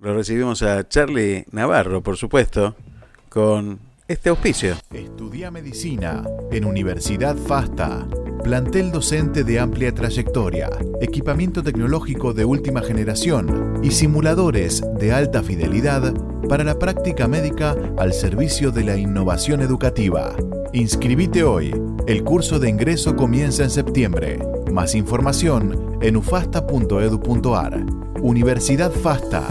Lo recibimos a Charlie Navarro, por supuesto, con este auspicio. Estudia medicina en Universidad FASTA. Plantel docente de amplia trayectoria, equipamiento tecnológico de última generación y simuladores de alta fidelidad para la práctica médica al servicio de la innovación educativa. Inscribite hoy. El curso de ingreso comienza en septiembre. Más información en ufasta.edu.ar. Universidad FASTA.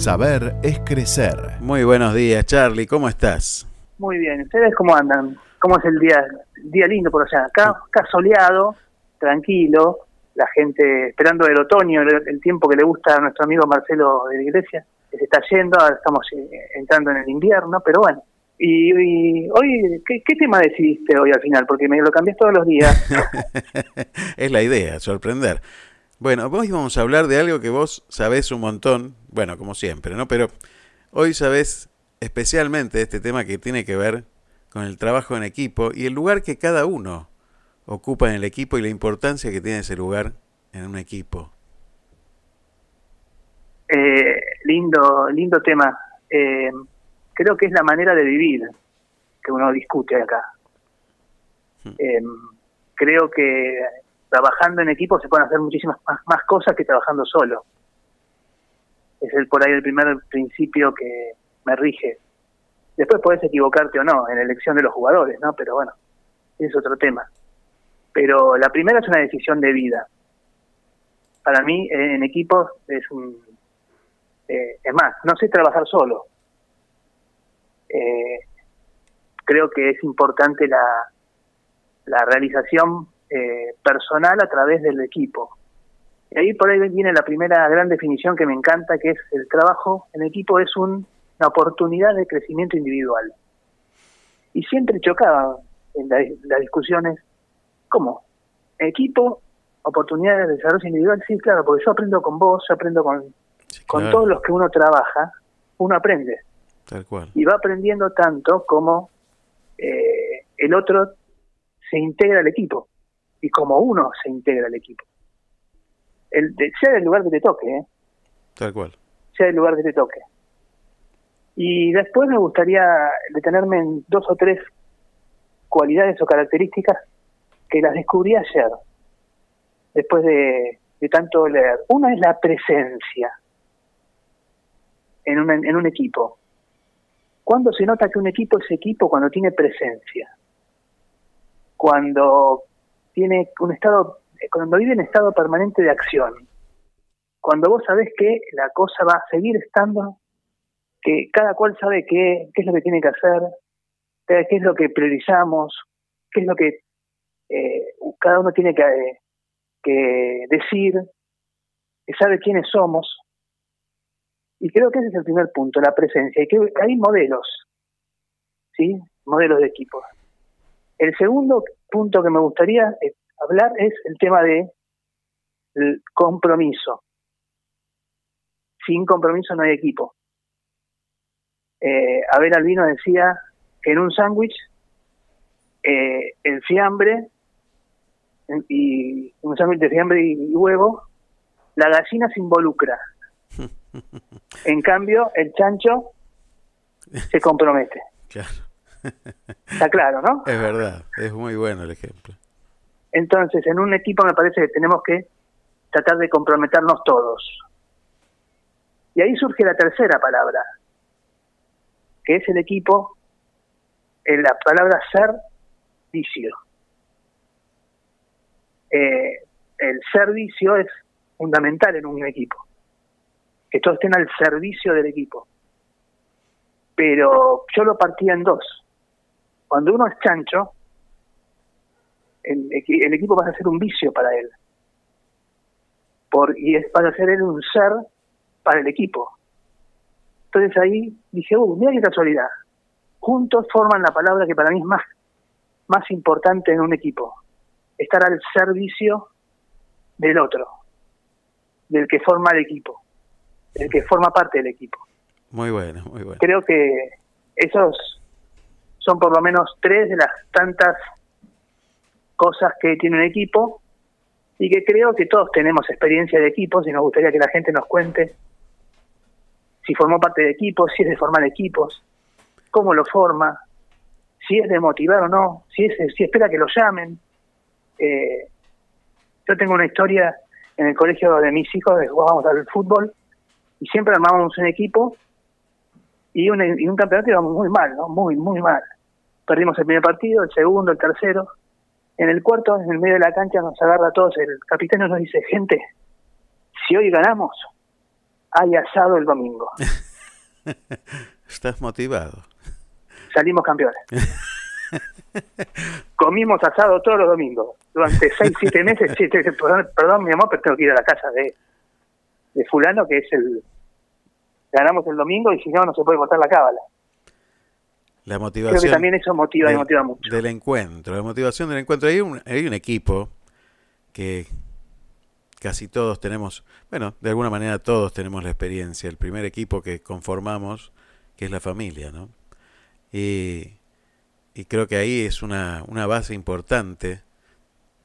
Saber es crecer. Muy buenos días, Charlie. ¿Cómo estás? Muy bien. ¿Ustedes cómo andan? ¿Cómo es el día? Día lindo por allá. Acá, acá soleado, tranquilo. La gente esperando el otoño, el, tiempo que le gusta a nuestro amigo Marcelo de la Iglesia. Que se está yendo, ahora estamos eh, entrando en el invierno, pero bueno, y, hoy, ¿qué, tema decidiste hoy al final? Porque me lo cambié todos los días. es la idea, sorprender. Bueno, hoy vamos a hablar de algo que vos sabés un montón, bueno, como siempre, ¿no? Pero hoy sabés especialmente este tema que tiene que ver con el trabajo en equipo y el lugar que cada uno ocupa en el equipo y la importancia que tiene ese lugar en un equipo. Eh, lindo, lindo tema. Eh, creo que es la manera de vivir que uno discute acá. Hmm. Em, creo que trabajando en equipo se pueden hacer muchísimas más, cosas que trabajando solo. Es el por ahí el primer principio que me rige. Después puedes equivocarte o no en la elección de los jugadores, ¿no? Pero bueno, es otro tema. Pero la primera es una decisión de vida. Para mí, en equipo es un... Eh, es más, no sé trabajar solo eh, creo que es importante la, la realización eh, personal a través del equipo. Y ahí por ahí viene la primera gran definición que me encanta, que es el trabajo en equipo es una oportunidad de crecimiento individual. Y siempre chocaba en las discusiones, ¿cómo? Equipo, oportunidades de desarrollo individual, sí, claro, porque yo aprendo con vos, yo aprendo con, con todos los que uno trabaja, uno aprende. Y va aprendiendo tanto como eh, el otro se integra al equipo y como uno se integra al equipo. El, sea el lugar que te toque, ¿eh? Tal cual. Sea el lugar que te toque. Y después me gustaría detenerme en dos o tres cualidades o características que las descubrí ayer, después de, de tanto leer. Una es la presencia en, en un equipo. ¿Cuándo se nota que un equipo es equipo? Cuando tiene presencia. Cuando tiene un estado, cuando vive en estado permanente de acción. Cuando vos sabés que la cosa va a seguir estando, que cada cual sabe qué, qué es lo que tiene que hacer, qué es lo que priorizamos, qué es lo que eh, cada uno tiene que, que decir, que sabe quiénes somos, y creo que ese es el primer punto, la presencia, y que hay modelos, ¿sí? Modelos de equipos. El segundo punto que me gustaría eh, hablar es el tema de el compromiso. Sin compromiso no hay equipo. Eh, Abel Albino decía que en un sándwich eh, el fiambre y un sándwich de fiambre y huevo, la gallina se involucra. En cambio, el chancho se compromete. Claro. Está claro, ¿no? Es verdad, es muy bueno el ejemplo. Entonces, en un equipo me parece que tenemos que tratar de comprometernos todos. Y ahí surge la tercera palabra, que es el equipo, en la palabra servicio. Eh, el servicio es fundamental en un equipo que todos estén al servicio del equipo. Pero yo lo partía en dos. Cuando uno es chancho, el, equipo va a ser un vicio para él. Por, y es, va a ser él un ser para el equipo. Entonces ahí dije, uh, mira qué casualidad. Juntos forman la palabra que para mí es más, más importante en un equipo. Estar al servicio del otro, del que forma el equipo el que forma parte del equipo. Muy bueno, muy bueno. Creo que esos son por lo menos tres de las tantas cosas que tiene un equipo y que creo que todos tenemos experiencia de equipos y nos gustaría que la gente nos cuente si formó parte de equipos, si es de formar equipos, cómo lo forma, si es de motivar o no, si, es, si espera que lo llamen. Eh, yo tengo una historia en el colegio de mis hijos, de jugábamos al fútbol y siempre armábamos un equipo y un, y un campeonato íbamos muy mal, ¿no? Muy, muy mal. Perdimos el primer partido, el segundo, el tercero. En el cuarto, en el medio de la cancha, nos agarra a todos. El capitán nos dice, gente, si hoy ganamos, hay asado el domingo. Estás motivado. Salimos campeones. Comimos asado todos los domingos. Durante seis, siete meses. perdón, mi amor, pero tengo que ir a la casa de, de fulano, que es el... Ganamos el domingo y si no, no se puede cortar la cábala. La motivación. Creo que también eso motiva y motiva mucho. Del encuentro, la motivación del encuentro. Hay un, hay un equipo que casi todos tenemos, bueno, de alguna manera todos tenemos la experiencia. El primer equipo que conformamos, que es la familia, ¿no? Y, y creo que ahí es una, una base importante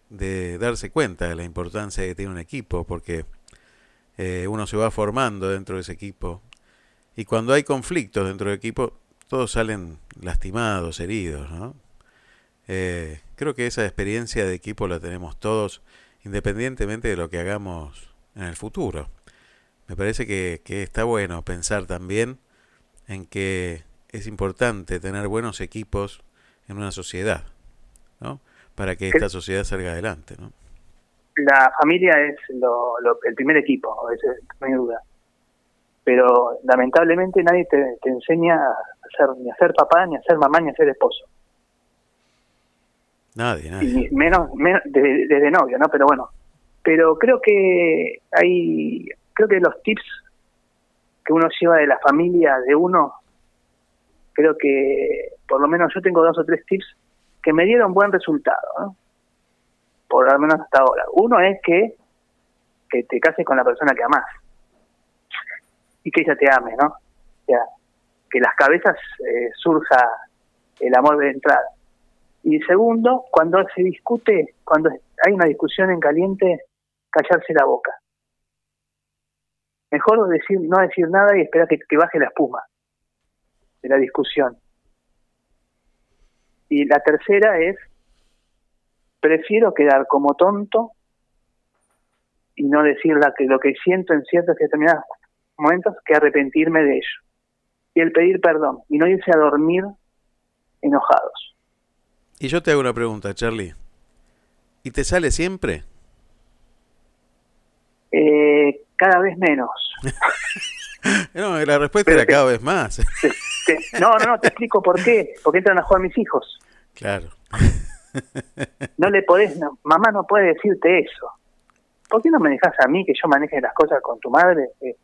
de darse cuenta de la importancia que tiene un equipo, porque eh, uno se va formando dentro de ese equipo. Y cuando hay conflictos dentro del equipo, todos salen lastimados, heridos, ¿no? Eh, creo que esa experiencia de equipo la tenemos todos, independientemente de lo que hagamos en el futuro. Me parece que, que está bueno pensar también en que es importante tener buenos equipos en una sociedad, ¿no? Para que esta sociedad salga adelante, ¿no? La familia es lo, el primer equipo, no hay duda pero lamentablemente nadie te, enseña a ser, ni a ser papá, ni a ser mamá, ni a ser esposo. Nadie, nadie. menos, desde, novio, ¿no? Pero bueno, pero creo que hay, creo que los tips que uno lleva de la familia de uno, creo que por lo menos yo tengo dos o tres tips que me dieron buen resultado, ¿no? por lo menos hasta ahora. Uno es que, que te cases con la persona que amás y que ella te ame, ¿no? O sea, que las cabezas eh, surja el amor de entrada. Y segundo, cuando se discute, cuando hay una discusión en caliente, callarse la boca. Mejor decir, no decir nada y esperar que, baje la espuma de la discusión. Y la tercera es, prefiero quedar como tonto y no decir que, lo que siento en ciertas determinadas momentos que arrepentirme de ello. Y el pedir perdón y no irse a dormir enojados. Y yo te hago una pregunta, Charlie. ¿Y te sale siempre? Eh, cada vez menos. no, la respuesta era cada vez más. no, no, no, te explico por qué. Porque entran a jugar mis hijos. Claro. no le podés, mamá no puede decirte eso. ¿Por qué no me dejas a mí que yo maneje las cosas con tu madre? Eh,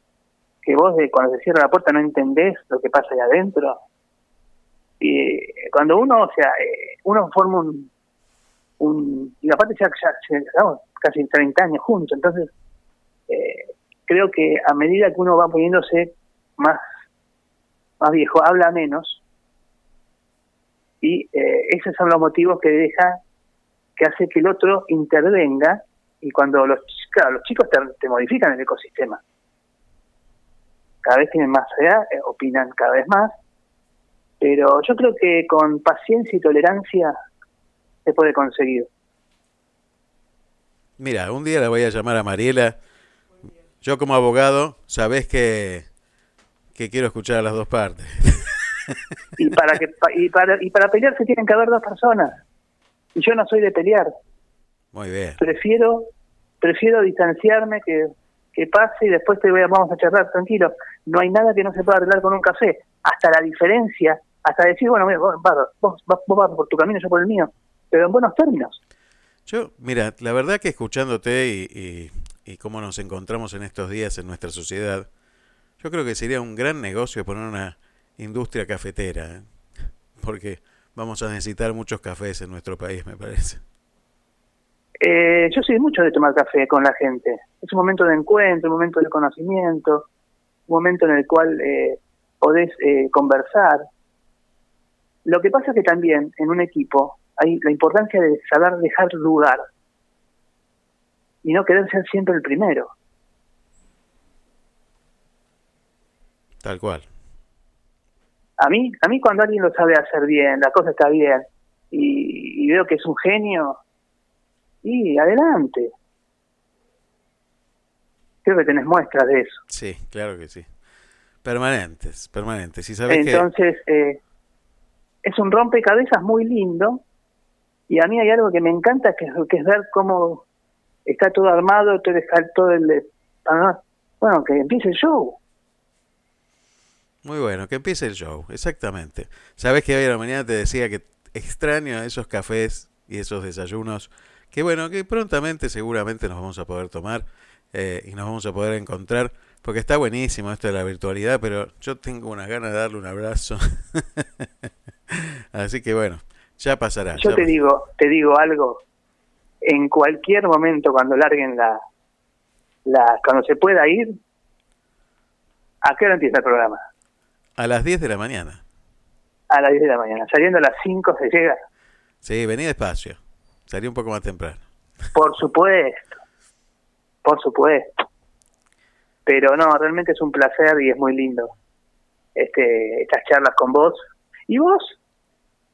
que vos de, cuando se cierra la puerta no entendés lo que pasa ahí adentro. Y cuando uno, o sea, eh, uno forma un, un y aparte ya, ya, casi 30 años juntos, entonces eh, creo que a medida que uno va poniéndose más, más viejo, habla menos, y eh, esos son los motivos que deja, que hace que el otro intervenga, y cuando los, claro, los chicos te modifican el ecosistema cada vez tienen más edad, eh, opinan cada vez más, pero yo creo que con paciencia y tolerancia se puede conseguir. Mira, un día la voy a llamar a Mariela. Yo como abogado, sabés que, que quiero escuchar a las dos partes. Y para que y para y para pelear se tienen que haber dos personas. Y yo no soy de pelear. Muy bien. Prefiero prefiero distanciarme que que pase y después te voy a, vamos a charlar tranquilo. No hay nada que no se pueda arreglar con un café. Hasta la diferencia, hasta decir, bueno, vos, vos, vas por tu camino, yo por el mío, pero en buenos términos. Yo, mira, la verdad que escuchándote y, y, cómo nos encontramos en estos días en nuestra sociedad, yo creo que sería un gran negocio poner una industria cafetera, ¿eh? porque vamos a necesitar muchos cafés en nuestro país, me parece. Eh, yo soy mucho de tomar café con la gente. Es un momento de encuentro, un momento de conocimiento, un momento en el cual eh, podés eh, conversar. Lo que pasa es que también en un equipo hay la importancia de saber dejar lugar y no querer ser siempre el primero. Tal cual. A mí, a mí cuando alguien lo sabe hacer bien, la cosa está bien, y, veo que es un genio, y adelante. Creo que tenés muestras de eso. Sí, claro que sí. Permanentes, permanentes. Y sabes Entonces, eh, es un rompecabezas muy lindo, y a mí hay algo que me encanta, que, que es ver cómo está todo armado, todo, todo el... Bueno, que empiece el show. Muy bueno, que empiece el show, exactamente. Sabes que hoy a la mañana te decía que extraño esos cafés y esos desayunos, que bueno, que prontamente seguramente nos vamos a poder tomar eh, y nos vamos a poder encontrar, porque está buenísimo esto de la virtualidad, pero yo tengo unas ganas de darle un abrazo. Así que bueno, ya pasará. Yo te digo, te digo algo, en cualquier momento cuando larguen la, la cuando se pueda ir, ¿a qué hora empieza el programa? A las 10 de la mañana. A las 10 de la mañana. Saliendo a las 5 se llega. Sí, vení despacio. Salí un poco más temprano. Por supuesto. Por supuesto. Pero no, realmente es un placer y es muy lindo este estas charlas con vos. ¿Y vos?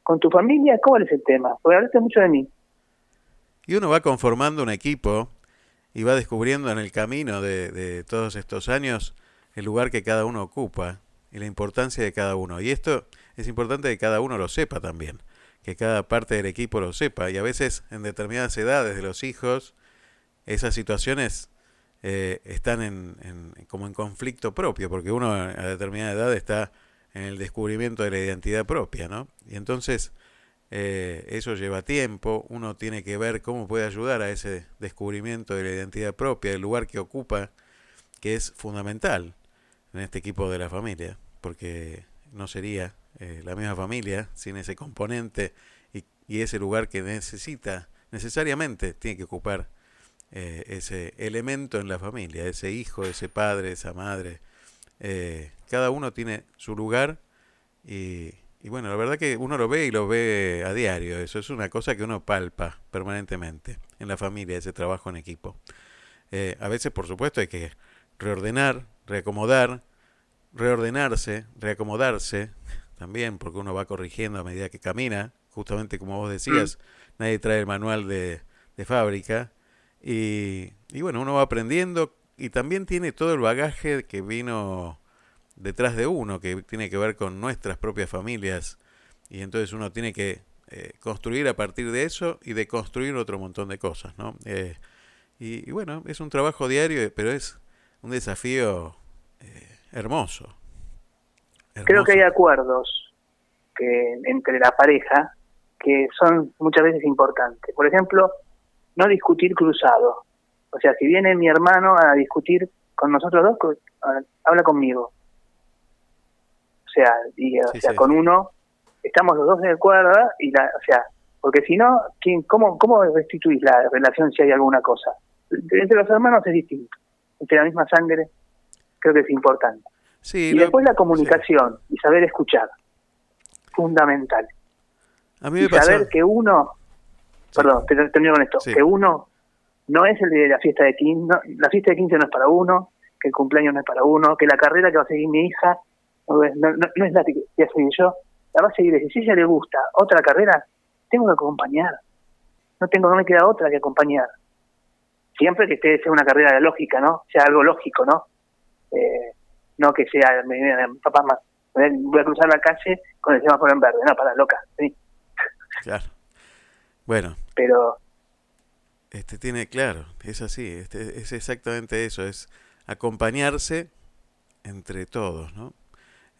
¿Con tu familia? ¿Cuál es el tema? Porque hablaste mucho de mí. Y uno va conformando un equipo y va descubriendo en el camino de, de todos estos años el lugar que cada uno ocupa y la importancia de cada uno. Y esto es importante que cada uno lo sepa también, que cada parte del equipo lo sepa. Y a veces en determinadas edades de los hijos, esas situaciones eh, están en, como en conflicto propio, porque uno a determinada edad está en el descubrimiento de la identidad propia, ¿no? Y entonces eh, eso lleva tiempo, uno tiene que ver cómo puede ayudar a ese descubrimiento de la identidad propia, el lugar que ocupa, que es fundamental en este equipo de la familia, porque no sería eh, la misma familia sin ese componente y, ese lugar que necesita, necesariamente tiene que ocupar eh, ese elemento en la familia, ese hijo, ese padre, esa madre. Eh, cada uno tiene su lugar y, y, bueno, la verdad que uno lo ve y lo ve a diario, eso es una cosa que uno palpa permanentemente en la familia, ese trabajo en equipo. a veces, por supuesto, hay que reordenar, reacomodar, reordenarse, reacomodarse, también, porque uno va corrigiendo a medida que camina, justamente como vos decías, mm. nadie trae el manual de, de fábrica, y, y, bueno, uno va aprendiendo y también tiene todo el bagaje que vino detrás de uno, que tiene que ver con nuestras propias familias, y entonces uno tiene que eh, construir a partir de eso y de construir otro montón de cosas, ¿no? Eh, y, y, bueno, es un trabajo diario, pero es un desafío hermoso. Creo que hay acuerdos que entre la pareja que son muchas veces importantes. Por ejemplo, no discutir cruzado. O sea, si viene mi hermano a discutir con nosotros dos, habla conmigo. O sea, y, o sea con uno estamos los dos de acuerdo y la, o sea, porque si no, ¿quién, cómo, ¿cómo restituís la relación si hay alguna cosa? Entre los hermanos es distinto. Entre la misma sangre creo que es importante. y después la comunicación y saber escuchar, fundamental. A mí me y saber que uno, perdón, termino con esto, que uno no es el de la fiesta de 15, la fiesta de 15 no es para uno, que el cumpleaños no es para uno, que la carrera que va a seguir mi hija no, es la que voy a seguir yo, la va a seguir, si ella le gusta otra carrera, tengo que acompañar, no tengo, no me queda otra que acompañar. Siempre que esté sea una carrera lógica, ¿no? Sea algo lógico, ¿no? Eh, no que sea, me, papá más, voy a cruzar la calle con el semáforo en verde, no, para loca, sí. Claro. Bueno. Pero... Este tiene, claro, es así, este, es exactamente eso, es acompañarse entre todos, ¿no?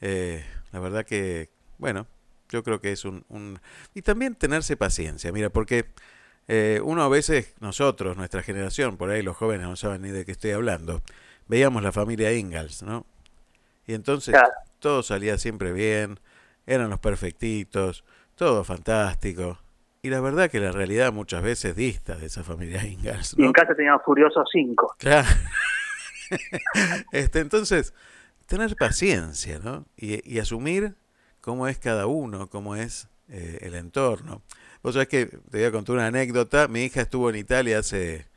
Eh, la verdad que, bueno, yo creo que es un, un... Y también tenerse paciencia, mira, porque eh, uno a veces, nosotros, nuestra generación, por ahí los jóvenes no saben ni de qué estoy hablando, veíamos la familia Ingalls, ¿no? Y entonces todo salía siempre bien, eran los perfectitos, todo fantástico. Y la verdad que la realidad muchas veces dista de esa familia Ingalls. Y en casa teníamos Furiosos 5. Claro. este, entonces, tener paciencia, ¿no? Y, asumir cómo es cada uno, cómo es eh, el entorno. Vos sabés que te voy a contar una anécdota. Mi hija estuvo en Italia hace,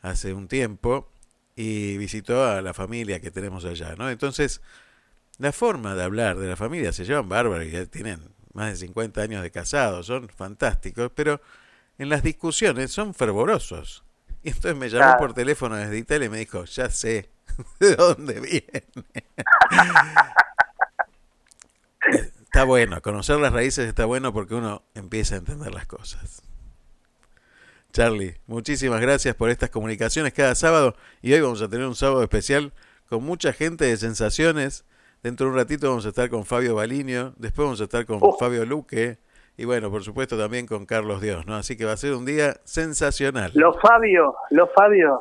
hace un tiempo y visitó a la familia que tenemos allá, ¿no? Entonces, la forma de hablar de la familia se llevan bárbaros y ya tienen más de 50 años de casados, son fantásticos, pero en las discusiones son fervorosos. Y entonces me llamó por teléfono desde Italia y me dijo, ya sé de dónde viene. está bueno, conocer las raíces está bueno porque uno empieza a entender las cosas. Charlie, muchísimas gracias por estas comunicaciones cada sábado y hoy vamos a tener un sábado especial con mucha gente de sensaciones. Dentro de un ratito vamos a estar con Fabio Balinio, después vamos a estar con oh. Fabio Luque y bueno, por supuesto también con Carlos Dios, ¿no? Así que va a ser un día sensacional. Los Fabio, los Fabio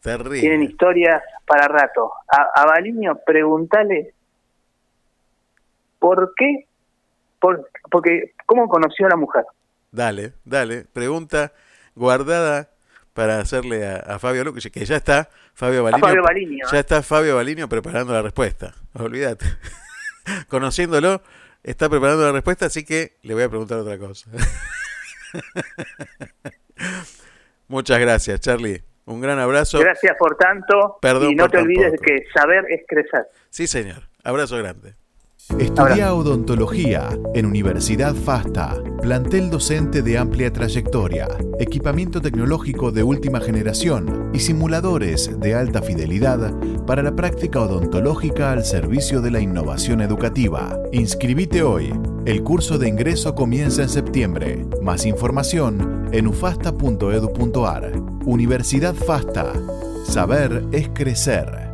Terrible. tienen historias para rato. A, a Balinio, pregúntale por qué, por, porque cómo conoció a la mujer. Dale, dale, pregunta guardada para hacerle a, Fabio Luque, que ya está Fabio Balinio, ya está Fabio Balinio preparando la respuesta. Olvídate. Conociéndolo, está preparando la respuesta, así que le voy a preguntar otra cosa. Muchas gracias, Charlie. Un gran abrazo. Gracias por tanto. Perdón y no te olvides que saber es crecer. Sí, señor. Abrazo grande. Estudia odontología en Universidad FASTA, plantel docente de amplia trayectoria, equipamiento tecnológico de última generación y simuladores de alta fidelidad para la práctica odontológica al servicio de la innovación educativa. Inscribite hoy. El curso de ingreso comienza en septiembre. Más información en ufasta.edu.ar. Universidad FASTA. Saber es crecer.